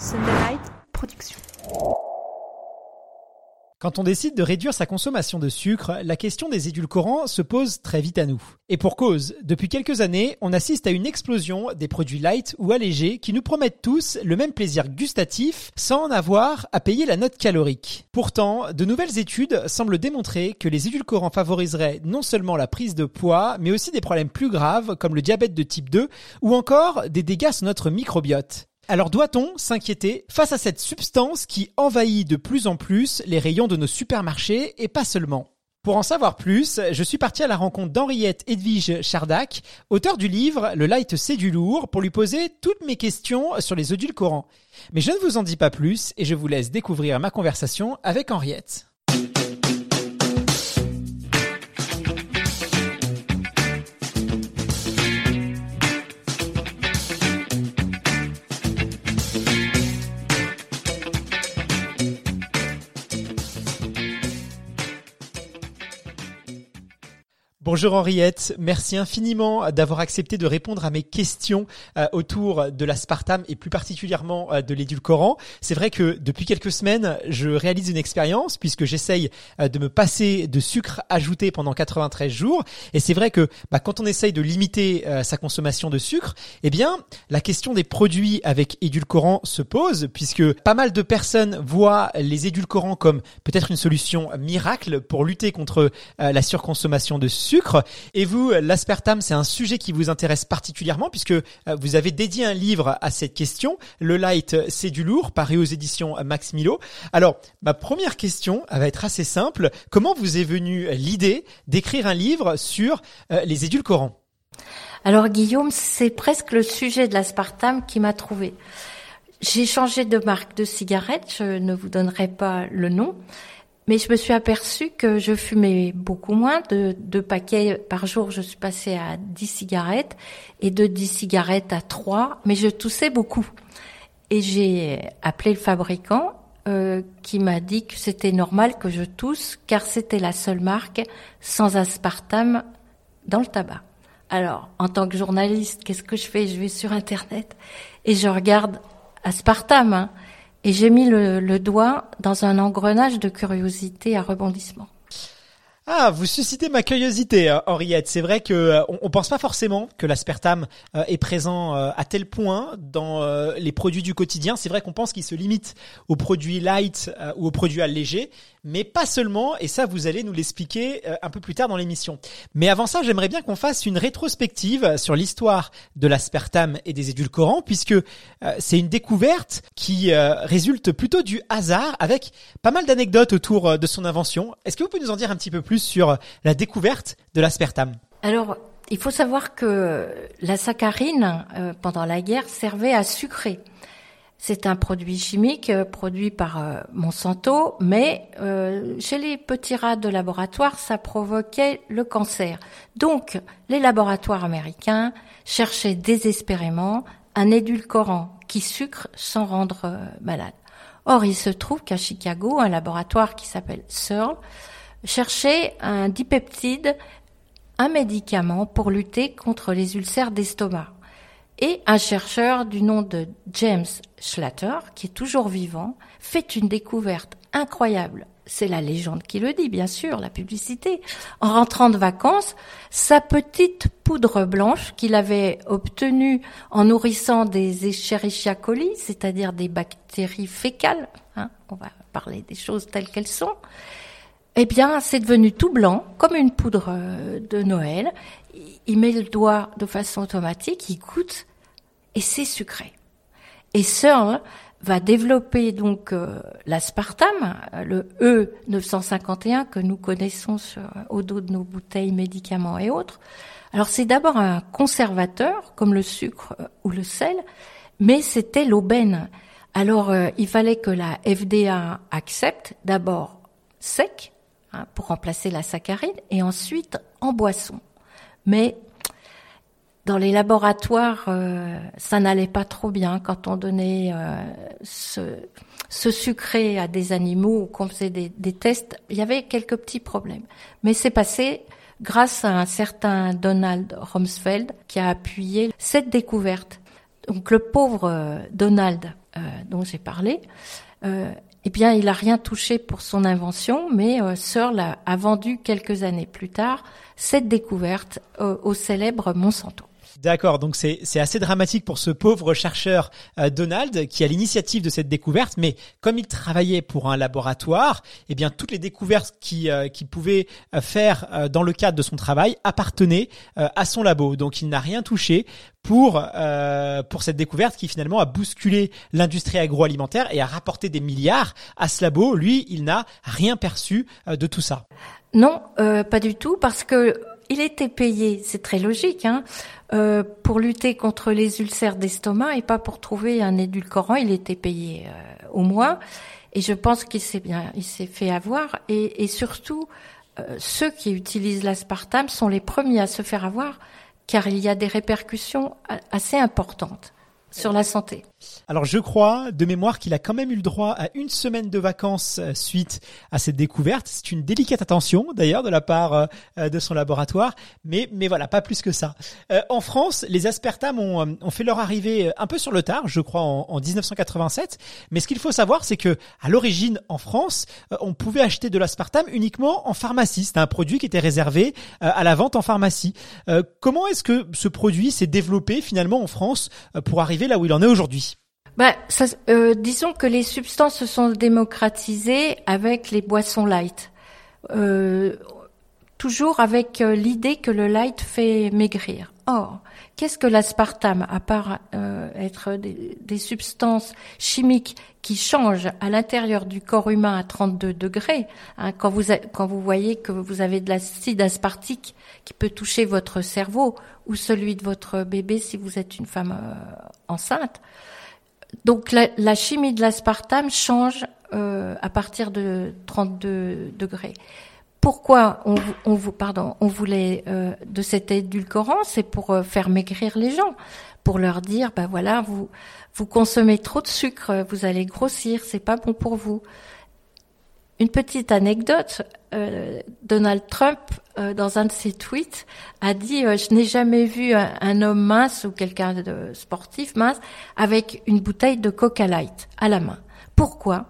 Sunderlight Production. Quand on décide de réduire sa consommation de sucre, la question des édulcorants se pose très vite à nous. Et pour cause, depuis quelques années, on assiste à une explosion des produits light ou allégés qui nous promettent tous le même plaisir gustatif sans en avoir à payer la note calorique. Pourtant, de nouvelles études semblent démontrer que les édulcorants favoriseraient non seulement la prise de poids, mais aussi des problèmes plus graves comme le diabète de type 2 ou encore des dégâts sur notre microbiote. Alors doit-on s'inquiéter face à cette substance qui envahit de plus en plus les rayons de nos supermarchés et pas seulement? Pour en savoir plus, je suis parti à la rencontre d'Henriette Edwige Chardac, auteur du livre Le light c'est du lourd, pour lui poser toutes mes questions sur les édulcorants. Mais je ne vous en dis pas plus et je vous laisse découvrir ma conversation avec Henriette. Bonjour Henriette, merci infiniment d'avoir accepté de répondre à mes questions euh, autour de l'aspartame et plus particulièrement euh, de l'édulcorant. C'est vrai que depuis quelques semaines, je réalise une expérience puisque j'essaye euh, de me passer de sucre ajouté pendant 93 jours. Et c'est vrai que bah, quand on essaye de limiter sa consommation de sucre, eh bien la question des produits avec édulcorant se pose puisque pas mal de personnes voient les édulcorants comme peut-être une solution miracle pour lutter contre la surconsommation de sucre et vous, l'aspartame, c'est un sujet qui vous intéresse particulièrement puisque euh, vous avez dédié un livre à cette question. Le light, c'est du lourd, paru aux éditions Max Milo. Alors, ma première question va être assez simple. Comment vous est venue l'idée d'écrire un livre sur euh, les édulcorants? Alors Guillaume, c'est presque le sujet de l'aspartame qui m'a trouvé. J'ai changé de marque de cigarette, je ne vous donnerai pas le nom. Mais je me suis aperçue que je fumais beaucoup moins. De deux paquets par jour, je suis passée à 10 cigarettes et de 10 cigarettes à 3, mais je toussais beaucoup. Et j'ai appelé le fabricant euh, qui m'a dit que c'était normal que je tousse car c'était la seule marque sans aspartame dans le tabac. Alors, en tant que journaliste, qu'est-ce que je fais? Je vais sur Internet et je regarde aspartame. Hein. Et j'ai mis le, doigt dans un engrenage de curiosité à rebondissement. Ah, vous suscitez ma curiosité, euh, Henriette. C'est vrai que euh, on, pense pas forcément que l'aspartame euh, est présent à tel point dans les produits du quotidien. C'est vrai qu'on pense qu'il se limite aux produits light ou aux produits allégés, mais pas seulement. Et ça, vous allez nous l'expliquer un peu plus tard dans l'émission. Mais avant ça, j'aimerais bien qu'on fasse une rétrospective sur l'histoire de l'aspartame et des édulcorants, puisque c'est une découverte qui résulte plutôt du hasard, avec pas mal d'anecdotes autour de son invention. Est-ce que vous pouvez nous en dire un petit peu plus sur la découverte de l'aspartame? Alors, il faut savoir que la saccharine, euh, pendant la guerre, servait à sucrer. C'est un produit chimique euh, produit par euh, Monsanto, mais chez les petits rats de laboratoire, ça provoquait le cancer. Donc, les laboratoires américains cherchaient désespérément un édulcorant qui sucre sans rendre malade. Or, il se trouve qu'à Chicago, un laboratoire qui s'appelle Searle chercher un dipeptide, un médicament pour lutter contre les ulcères d'estomac. Et un chercheur du nom de James Schlatter, qui est toujours vivant, fait une découverte incroyable. C'est la légende qui le dit, bien sûr, la publicité. En rentrant de vacances, sa petite poudre blanche qu'il avait obtenue en nourrissant des Escherichia coli, c'est-à-dire des bactéries fécales, hein, on va parler des choses telles qu'elles sont, eh bien, c'est devenu tout blanc, comme une poudre euh, de Noël. Il met le doigt de façon automatique, il goûte, et c'est sucré. Et Searle va développer donc euh, l'aspartame, le E951 que nous connaissons au dos de nos bouteilles, médicaments et autres. Alors c'est d'abord un conservateur comme le sucre ou le sel, mais c'était l'aubaine. Alors euh, il fallait que la FDA accepte d'abord sec hein, pour remplacer la saccharine et ensuite en boisson. Mais dans les laboratoires, euh, ça n'allait pas trop bien quand on donnait euh, ce, sucré à des animaux ou qu'on faisait des, des, tests. Il y avait quelques petits problèmes. Mais c'est passé grâce à un certain Donald Rumsfeld qui a appuyé cette découverte. Donc le pauvre euh, Donald dont j'ai parlé, eh bien, il a rien touché pour son invention, mais euh, Searle a, vendu quelques années plus tard cette découverte au célèbre Monsanto. D'accord, donc c'est assez dramatique pour ce pauvre chercheur euh, Donald qui a l'initiative de cette découverte, mais comme il travaillait pour un laboratoire, eh bien toutes les découvertes qu'il euh, pouvait euh, faire euh, dans le cadre de son travail appartenaient à son labo. Donc il n'a rien touché pour pour cette découverte qui finalement a bousculé l'industrie agroalimentaire et a rapporté des milliards à ce labo. Lui, il n'a rien perçu de tout ça. Non, pas du tout, parce que il était payé, c'est très logique, hein, euh, pour lutter contre les ulcères d'estomac et pas pour trouver un édulcorant. Il était payé euh, au mois, et je pense qu'il s'est bien, il s'est fait avoir. Et, et surtout, euh, ceux qui utilisent l'aspartame sont les premiers à se faire avoir, car il y a des répercussions assez importantes sur la santé. Alors je crois de mémoire qu'il a quand même eu le droit à une semaine de vacances euh, suite à cette découverte. C'est une délicate attention d'ailleurs de la part euh, euh, de son laboratoire, mais mais voilà pas plus que ça. en France, les aspartame ont, fait leur arrivée un peu sur le tard, je crois en, en 1987. Mais ce qu'il faut savoir, c'est que à l'origine en France, on pouvait acheter de l'aspartame uniquement en pharmacie. C'était un produit qui était réservé à la vente en pharmacie. comment est-ce que ce produit s'est développé finalement en France pour arriver là où il en est aujourd'hui? Bah, euh, disons que les substances se sont démocratisées avec les boissons light. Euh, toujours avec euh, l'idée que le light fait maigrir. Or, qu'est-ce que l'aspartame, à part être des, substances chimiques qui changent à l'intérieur du corps humain à 32 degrés hein, quand, vous quand vous voyez que vous avez de l'acide aspartique qui peut toucher votre cerveau ou celui de votre bébé si vous êtes une femme enceinte, donc la, chimie de l'aspartame change euh, à partir de 32 degrés. Pourquoi on, on, pardon, on voulait euh, de cet édulcorant C'est pour euh, faire maigrir les gens, pour leur dire, ben voilà, vous vous consommez trop de sucre, vous allez grossir, c'est pas bon pour vous. Une petite anecdote, euh, Donald Trump, euh, dans un de ses tweets, a dit euh, Je n'ai jamais vu un, homme mince ou quelqu'un de sportif mince avec une bouteille de Coca Light à la main. Pourquoi?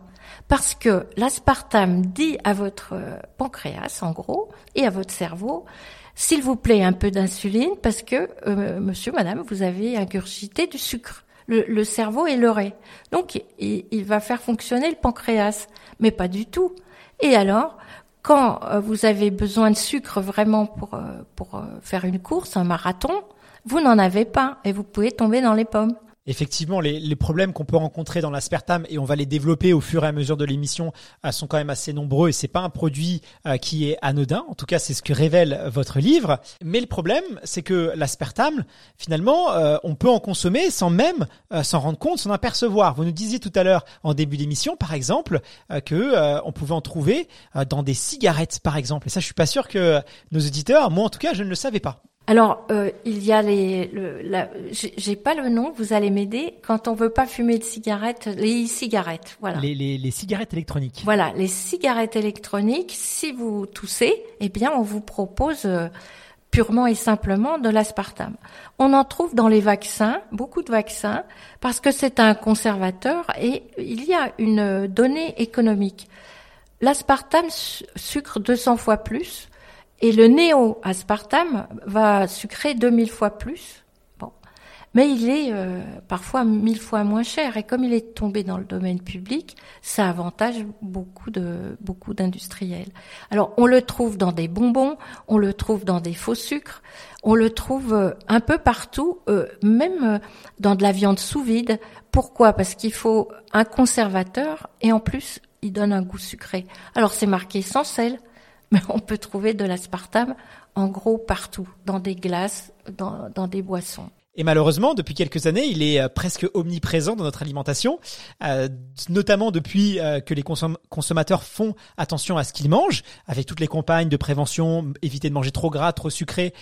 Parce que l'aspartame dit à votre pancréas, en gros, et à votre cerveau, s'il vous plaît, un peu d'insuline, parce que, monsieur, madame, vous avez ingurgité du sucre. Le, cerveau est leurré. Donc, il, il va faire fonctionner le pancréas, mais pas du tout. Et alors, quand euh, vous avez besoin de sucre vraiment pour, euh, pour euh, faire une course, un marathon, vous n'en avez pas et vous pouvez tomber dans les pommes effectivement, les, les problèmes qu'on peut rencontrer dans l'aspartame, et on va les développer au fur et à mesure de l'émission, euh, sont quand même assez nombreux et c'est pas un produit euh, qui est anodin. En tout cas, c'est ce que révèle votre livre. Mais le problème, c'est que l'aspartame, finalement, euh, on peut en consommer sans même s'en rendre compte, s'en apercevoir. Vous nous disiez tout à l'heure en début d'émission, par exemple, que on pouvait en trouver dans des cigarettes, par exemple. Et ça, je suis pas sûr que nos auditeurs, moi en tout cas, je ne le savais pas. Alors, euh, il y a les, le, la, j'ai pas le nom, vous allez m'aider. Quand on veut pas fumer de cigarettes, les cigarettes, voilà. Les, les, les, cigarettes électroniques. Voilà, les cigarettes électroniques. Si vous toussez, eh bien, on vous propose euh, purement et simplement de l'aspartame. On en trouve dans les vaccins, beaucoup de vaccins, parce que c'est un conservateur et il y a une donnée économique. L'aspartame sucre 200 fois plus et le néo-aspartame va sucrer 2000 fois plus. Bon. mais il est euh, parfois mille fois moins cher. Et comme il est tombé dans le domaine public, ça avantage beaucoup de beaucoup d'industriels. Alors on le trouve dans des bonbons, on le trouve dans des faux sucres, on le trouve euh, un peu partout, euh, même dans de la viande sous vide. Pourquoi? Parce qu'il faut un conservateur et en plus il donne un goût sucré. Alors c'est marqué sans sel, mais on peut trouver de l'aspartame en gros partout, dans des glaces, dans, des boissons. Et malheureusement, depuis quelques années, il est euh, presque omniprésent dans notre alimentation, euh, notamment depuis euh, que les consommateurs font attention à ce qu'ils mangent, avec toutes les campagnes de prévention, éviter de manger trop gras, trop sucré.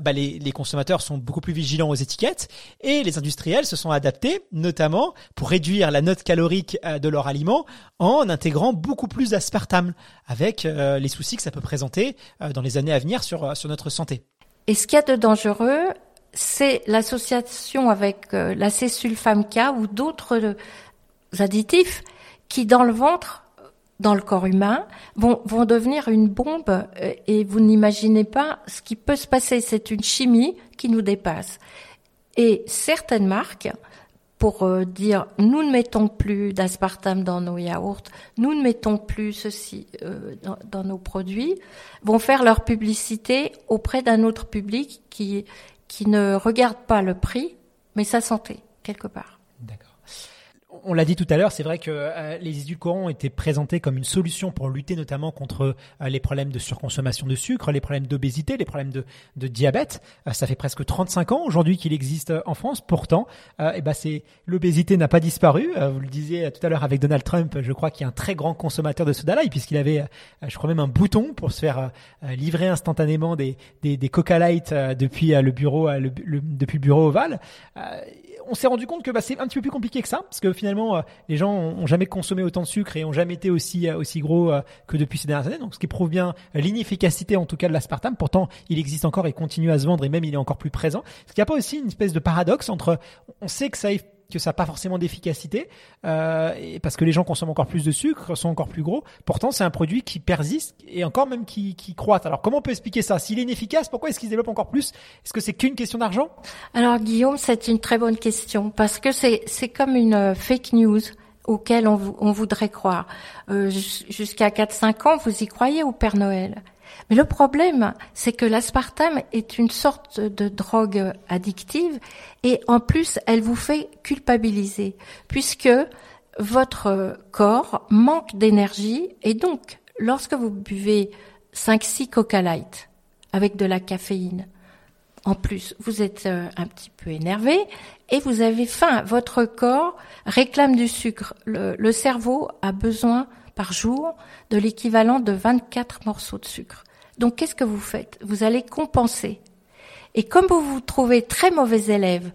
bah les, consommateurs sont beaucoup plus vigilants aux étiquettes et les industriels se sont adaptés, notamment pour réduire la note calorique de leur aliment en intégrant beaucoup plus d'aspartame, avec les soucis que ça peut présenter dans les années à venir sur sur notre santé. Et ce qu'il y a de dangereux, c'est l'association avec euh, la césulfame K ou d'autres euh, additifs qui, dans le ventre, dans le corps humain, vont, vont devenir une bombe euh, et vous n'imaginez pas ce qui peut se passer. C'est une chimie qui nous dépasse. Et certaines marques, pour dire nous ne mettons plus d'aspartame dans nos yaourts, nous ne mettons plus ceci dans, dans, nos produits, vont faire leur publicité auprès d'un autre public qui qui ne regarde pas le prix, mais sa santé, quelque part on l'a dit tout à l'heure, c'est vrai que euh, les édulcorants ont été présentés comme une solution pour lutter notamment contre euh, les problèmes de surconsommation de sucre, les problèmes d'obésité, les problèmes de, diabète. Euh, ça fait presque 35 ans aujourd'hui qu'il existe en France. Pourtant, eh ben l'obésité n'a pas disparu. vous le disiez tout à l'heure avec Donald Trump, je crois qu'il est un très grand consommateur de soda light puisqu'il avait, je crois même un bouton pour se faire livrer instantanément des, des, Coca Light depuis le bureau, depuis le bureau ovale on s'est rendu compte que bah, c'est un petit peu plus compliqué que ça, parce que finalement, euh, les gens ont, jamais consommé autant de sucre et ont jamais été aussi euh, gros euh, que depuis ces dernières années. Donc, ce qui prouve bien l'inefficacité en tout cas de l'aspartame. Pourtant, il existe encore et continue à se vendre et même il est encore plus présent. Ce qu'il n'y a pas aussi une espèce de paradoxe entre, on sait que ça que ça n'a pas forcément d'efficacité, euh, parce que les gens consomment encore plus de sucre, sont encore plus gros. Pourtant, c'est un produit qui persiste et encore même qui, croît. Alors, comment on peut expliquer ça? S'il est inefficace, pourquoi est-ce qu'il se développe encore plus? Est-ce que c'est qu'une question d'argent? Alors, Guillaume, c'est une très bonne question, parce que c'est comme une euh, fake news auquel on, on voudrait croire. Euh, Jusqu'à 4-5 ans, vous y croyez au Père Noël? Mais le problème, c'est que l'aspartame est une sorte de drogue addictive et en plus, elle vous fait culpabiliser puisque votre corps manque d'énergie et donc, lorsque vous buvez 5-6 Coca Light avec de la caféine, en plus, vous êtes euh, un petit peu énervé et vous avez faim. Votre corps réclame du sucre. Le, le cerveau a besoin par jour de l'équivalent de 24 morceaux de sucre. Donc qu'est-ce que vous faites? Vous allez compenser. Et comme vous vous trouvez très mauvais élève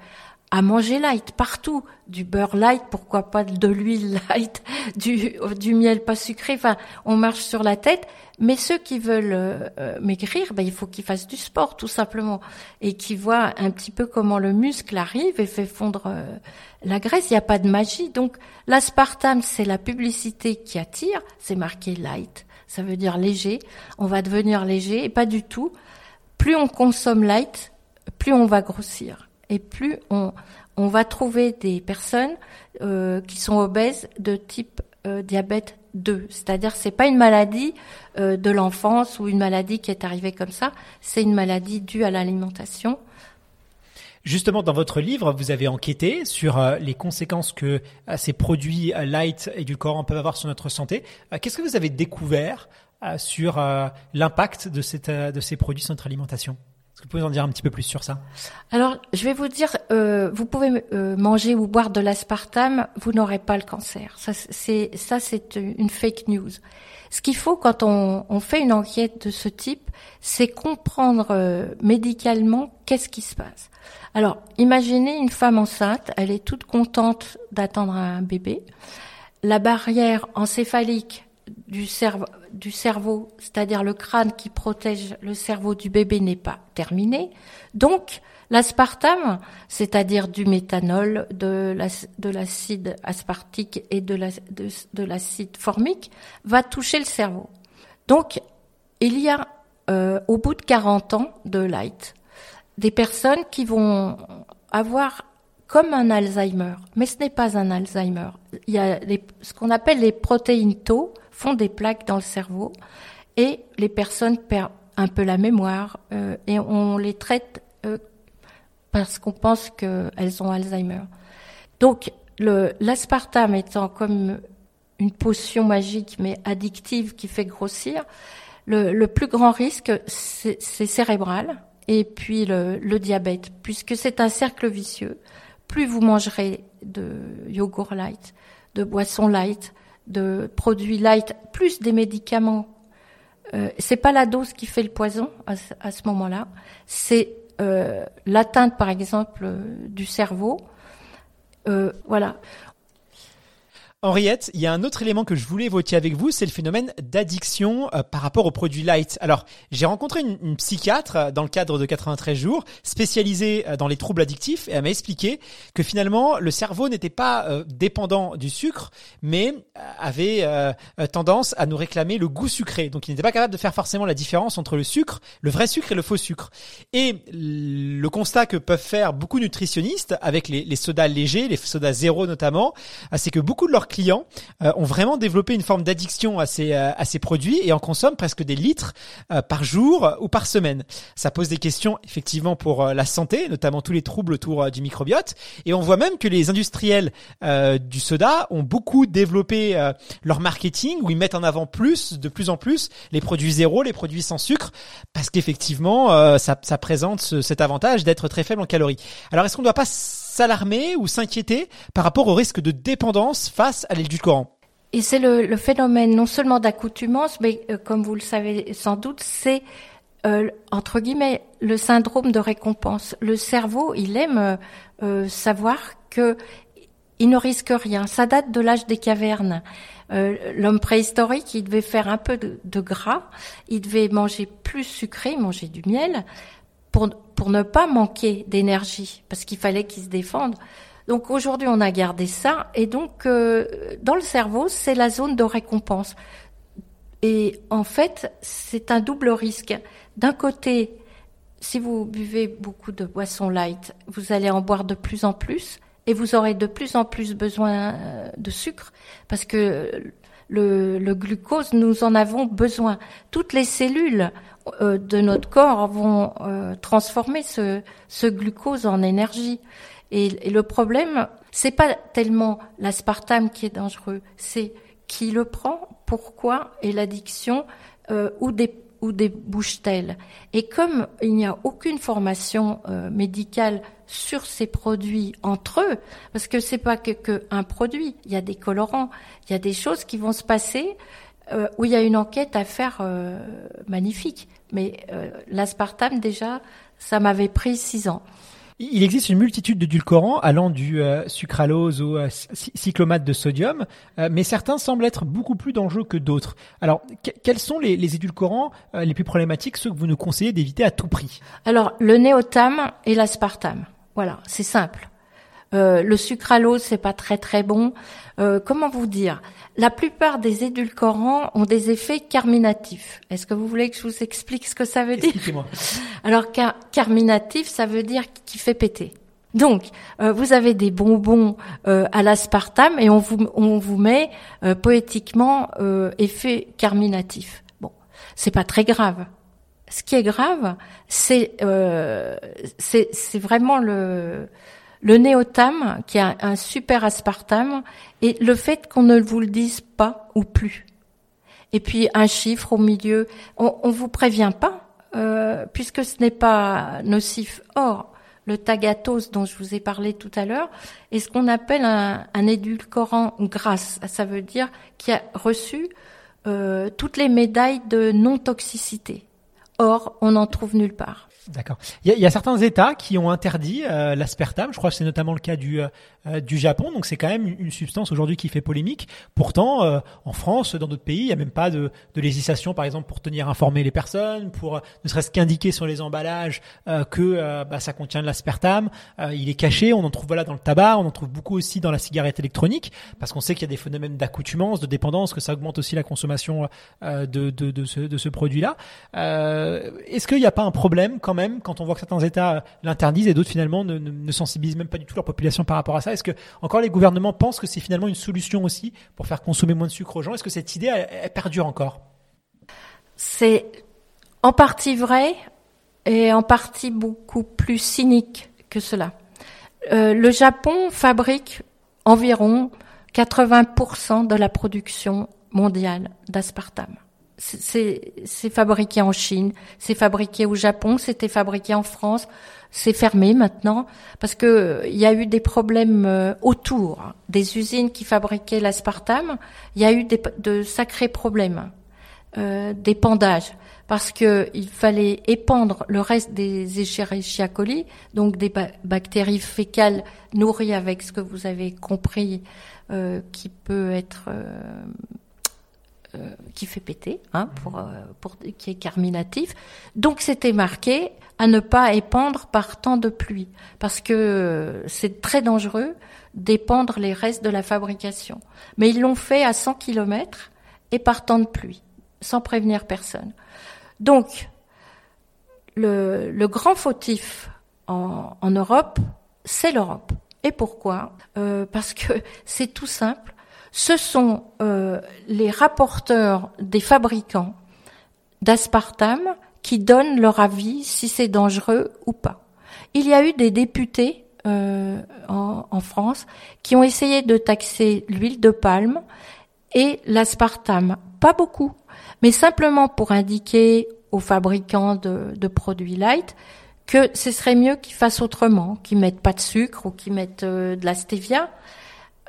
à manger light partout, du beurre light, pourquoi pas de l'huile light, du, du miel pas sucré, enfin on marche sur la tête, mais ceux qui veulent euh, maigrir, ben, il faut qu'ils fassent du sport tout simplement. Et qui voient un petit peu comment le muscle arrive et fait fondre euh, la graisse, il n'y a pas de magie. Donc l'aspartame, c'est la publicité qui attire, c'est marqué light. Ça veut dire léger. On va devenir léger et pas du tout. Plus on consomme light, plus on va grossir et plus on, va trouver des personnes euh, qui sont obèses de type euh, diabète 2. C'est-à-dire c'est pas une maladie euh, de l'enfance ou une maladie qui est arrivée comme ça, c'est une maladie due à l'alimentation Justement, dans votre livre, vous avez enquêté sur les conséquences que ces produits light et du corps peuvent avoir sur notre santé. Qu'est-ce que vous avez découvert sur l'impact de, ces produits sur notre alimentation? Vous pouvez en dire un petit peu plus sur ça Alors, je vais vous dire, vous pouvez manger ou boire de l'aspartame, vous n'aurez pas le cancer. Ça, c'est une fake news. Ce qu'il faut quand on, on, fait une enquête de ce type, c'est comprendre médicalement qu'est-ce qui se passe. Alors, imaginez une femme enceinte, elle est toute contente d'attendre un bébé. La barrière encéphalique du cerveau, c'est-à-dire le crâne qui protège le cerveau du bébé, n'est pas terminée. Donc, l'aspartame, c'est-à-dire du méthanol, de l'acide aspartique et de l'acide formique, va toucher le cerveau. Donc, il y a, euh, au bout de 40 ans de light, des personnes qui vont avoir comme un Alzheimer, mais ce n'est pas un Alzheimer. Il y a ce qu'on appelle les protéines tau font des plaques dans le cerveau et les personnes perdent un peu la mémoire euh, et on les traite euh, parce qu'on pense qu'elles ont Alzheimer. Donc l'aspartame étant comme une potion magique mais addictive qui fait grossir, le, le plus grand risque c'est cérébral et puis le, le diabète puisque c'est un cercle vicieux plus vous mangerez de yogourt light, de boissons light, de produits light, plus des médicaments. Euh, c'est pas la dose qui fait le poison à, ce moment-là, c'est euh, l'atteinte, par exemple, euh, du cerveau. Voilà. Henriette, il y a un autre élément que je voulais évoquer avec vous, c'est le phénomène d'addiction euh, par rapport aux produits light. Alors, j'ai rencontré une, psychiatre euh, dans le cadre de 93 jours, spécialisée euh, dans les troubles addictifs, et elle m'a expliqué que finalement, le cerveau n'était pas dépendant du sucre, mais avait tendance à nous réclamer le goût sucré. Donc, il n'était pas capable de faire forcément la différence entre le sucre, le vrai sucre et le faux sucre. Et le constat que peuvent faire beaucoup nutritionnistes avec les sodas légers, les sodas zéro notamment, c'est que beaucoup de leurs clients euh, ont vraiment développé une forme d'addiction à ces euh, à ces produits et en consomment presque des litres euh, par jour ou par semaine. Ça pose des questions effectivement pour la santé, notamment tous les troubles autour du microbiote. Et on voit même que les industriels du soda ont beaucoup développé leur marketing où ils mettent en avant plus, de plus en plus, les produits zéro, les produits sans sucre, parce qu'effectivement ça, ça présente cet avantage d'être très faible en calories. Alors est-ce qu'on ne doit pas s'alarmer ou s'inquiéter par rapport au risque de dépendance face à l'édulcorant Et c'est le, phénomène non seulement d'accoutumance, mais euh, comme vous le savez sans doute, c'est euh, entre guillemets le syndrome de récompense. Le cerveau, il aime euh, savoir que il ne risque rien. Ça date de l'âge des cavernes. L'homme préhistorique, il devait faire un peu de, de, gras, il devait manger plus sucré, manger du miel, pour, ne pas manquer d'énergie, parce qu'il fallait qu'il se défende. Donc aujourd'hui, on a gardé ça, et donc euh, dans le cerveau, c'est la zone de récompense. Et en fait, c'est un double risque. D'un côté, si vous buvez beaucoup de boissons light, vous allez en boire de plus en plus, et vous aurez de plus en plus besoin euh, de sucre, parce que le, le, glucose, nous en avons besoin. Toutes les cellules euh, de notre corps vont euh, transformer ce, ce, glucose en énergie. Et, le problème, c'est pas tellement l'aspartame qui est dangereux, c'est qui le prend, pourquoi et l'addiction euh, ou des ou débouche-t-elle Et comme il n'y a aucune formation médicale sur ces produits entre eux, parce que c'est pas que, que, un produit, il y a des colorants, il y a des choses qui vont se passer euh, où il y a une enquête à faire euh, magnifique. Mais euh, l'aspartame, déjà, ça m'avait pris six ans. Il existe une multitude d'édulcorants allant du sucralose au cyclomate de sodium, mais certains semblent être beaucoup plus dangereux que d'autres. Alors, quels sont les, les édulcorants les plus problématiques, ceux que vous nous conseillez d'éviter à tout prix? Alors, le néotame et l'aspartame. Voilà, c'est simple. Euh, le sucralose, c'est pas très très bon. Euh, comment vous dire? La plupart des édulcorants ont des effets carminatifs. Est-ce que vous voulez que je vous explique ce que ça veut dire? Alors car, carminatif, ça veut dire qui fait péter. Donc, euh, vous avez des bonbons à l'aspartame et on vous, on vous met poétiquement effet carminatif. Bon, c'est pas très grave. Ce qui est grave, c'est c'est vraiment le le néotame, qui a un super aspartame, et le fait qu'on ne vous le dise pas ou plus. Et puis un chiffre au milieu, on, on vous prévient pas, euh, puisque ce n'est pas nocif. Or, le tagatose dont je vous ai parlé tout à l'heure est ce qu'on appelle un, un, édulcorant grasse. Ça veut dire qui a reçu euh, toutes les médailles de non-toxicité. Or, on n'en trouve nulle part. D'accord. Il y, a, certains États qui ont interdit euh, l'aspartame. Je crois que c'est notamment le cas du euh, euh, du Japon. Donc c'est quand même une substance aujourd'hui qui fait polémique. Pourtant, en France, dans d'autres pays, il n'y a même pas de, de, législation, par exemple, pour tenir informer les personnes, pour ne serait-ce qu'indiquer sur les emballages que bah, ça contient de l'aspartame. il est caché. On en trouve voilà dans le tabac. On en trouve beaucoup aussi dans la cigarette électronique, parce qu'on sait qu'il y a des phénomènes d'accoutumance, de dépendance, que ça augmente aussi la consommation de, de, de ce, de ce produit-là. Est-ce qu'il n'y a pas un problème quand même quand on voit que certains États l'interdisent et d'autres finalement ne, sensibilisent même pas du tout leur population par rapport à ça Est-ce que encore les gouvernements pensent que c'est finalement une solution aussi pour faire consommer moins de sucre aux gens? Est-ce que cette idée perdure encore? C'est en partie vrai et en partie beaucoup plus cynique que cela. Euh, le Japon fabrique environ 80% de la production mondiale d'aspartame. C'est fabriqué en Chine, c'est fabriqué au Japon, c'était fabriqué en France, c'est fermé maintenant parce que il y a eu des problèmes euh, autour des usines qui fabriquaient l'aspartame. Il y a eu de sacrés problèmes euh, d'épandage parce que il fallait épandre le reste des Escherichia donc des bactéries fécales nourries avec ce que vous avez compris, euh, qui peut être euh, euh, qui fait péter, hein, pour qui est carminatif. Donc c'était marqué à ne pas épandre par temps de pluie, parce que c'est très dangereux d'épandre les restes de la fabrication. Mais ils l'ont fait à 100 km et par temps de pluie, sans prévenir personne. Donc, le, grand fautif en, en Europe, c'est l'Europe. Et pourquoi? Euh, Parce que c'est tout simple. Ce sont euh, les rapporteurs des fabricants d'aspartame qui donnent leur avis si c'est dangereux ou pas. Il y a eu des députés euh, en, France qui ont essayé de taxer l'huile de palme et l'aspartame. Pas beaucoup, mais simplement pour indiquer aux fabricants de, produits light que ce serait mieux qu'ils fassent autrement, qu'ils mettent pas de sucre ou qu'ils mettent euh, de la stevia.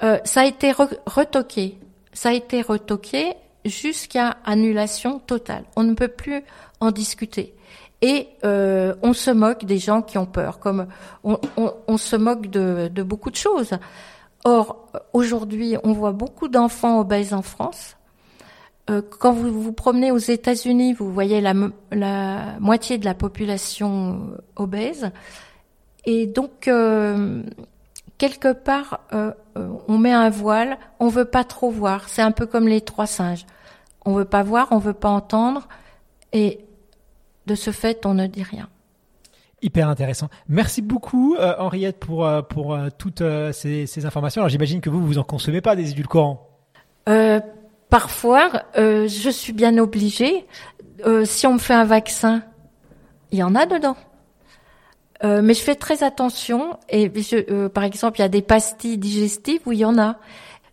Euh, ça a été retoqué. Ça a été retoqué jusqu'à annulation totale. On ne peut plus en discuter. Et euh, on se moque des gens qui ont peur, comme on, se moque de, de, beaucoup de choses. Or, aujourd'hui, on voit beaucoup d'enfants obèses en France. Euh, quand vous vous promenez aux États-Unis, vous voyez la, la, moitié de la population obèse. Et donc, euh, quelque part, on met un voile, on veut pas trop voir. C'est un peu comme les trois singes. On veut pas voir, on veut pas entendre. Et de ce fait, on ne dit rien. Hyper intéressant. Merci beaucoup Henriette pour pour toutes ces, ces, informations. Alors j'imagine que vous vous en consommez pas des édulcorants. Euh, Parfois, euh, je suis bien obligée. Euh, si on me fait un vaccin, il y en a dedans. Euh, mais je fais très attention. Et je, par exemple, il y a des pastilles digestives où il y en a.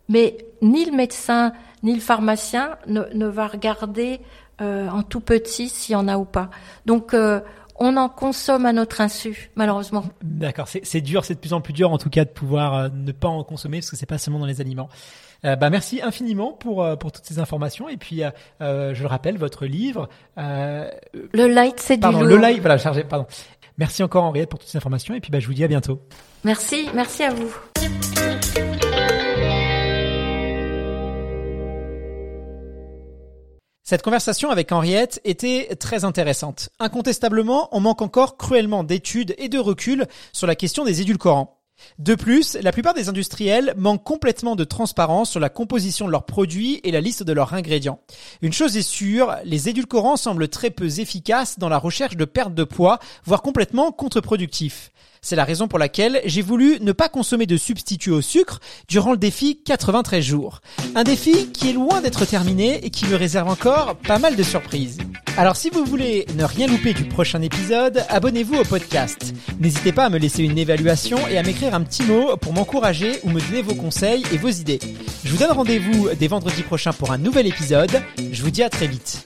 Mais ni le médecin ni le pharmacien ne, ne va regarder en tout petit s'il y en a ou pas. Donc on en consomme à notre insu, malheureusement. D'accord, c'est dur, c'est de plus en plus dur en tout cas de pouvoir ne pas en consommer parce que c'est pas seulement dans les aliments. Euh, bah, merci infiniment pour, euh, pour toutes ces informations. Et puis, euh, je le rappelle, votre livre. le light, c'est du Pardon, le light, voilà, chargé, pardon. Merci encore Henriette pour toutes ces informations. Et puis, bah, je vous dis à bientôt. Merci, merci à vous. Cette conversation avec Henriette était très intéressante. Incontestablement, on manque encore cruellement d'études et de recul sur la question des édulcorants. De plus, la plupart des industriels manquent complètement de transparence sur la composition de leurs produits et la liste de leurs ingrédients. Une chose est sûre, les édulcorants semblent très peu efficaces dans la recherche de perte de poids, voire complètement contre-productifs. C'est la raison pour laquelle j'ai voulu ne pas consommer de substituts au sucre durant le défi 93 jours. Un défi qui est loin d'être terminé et qui me réserve encore pas mal de surprises. Alors si vous voulez ne rien louper du prochain épisode, abonnez-vous au podcast. N'hésitez pas à me laisser une évaluation et à m'écrire un petit mot pour m'encourager ou me donner vos conseils et vos idées. Je vous donne rendez-vous dès vendredi prochain pour un nouvel épisode. Je vous dis à très vite.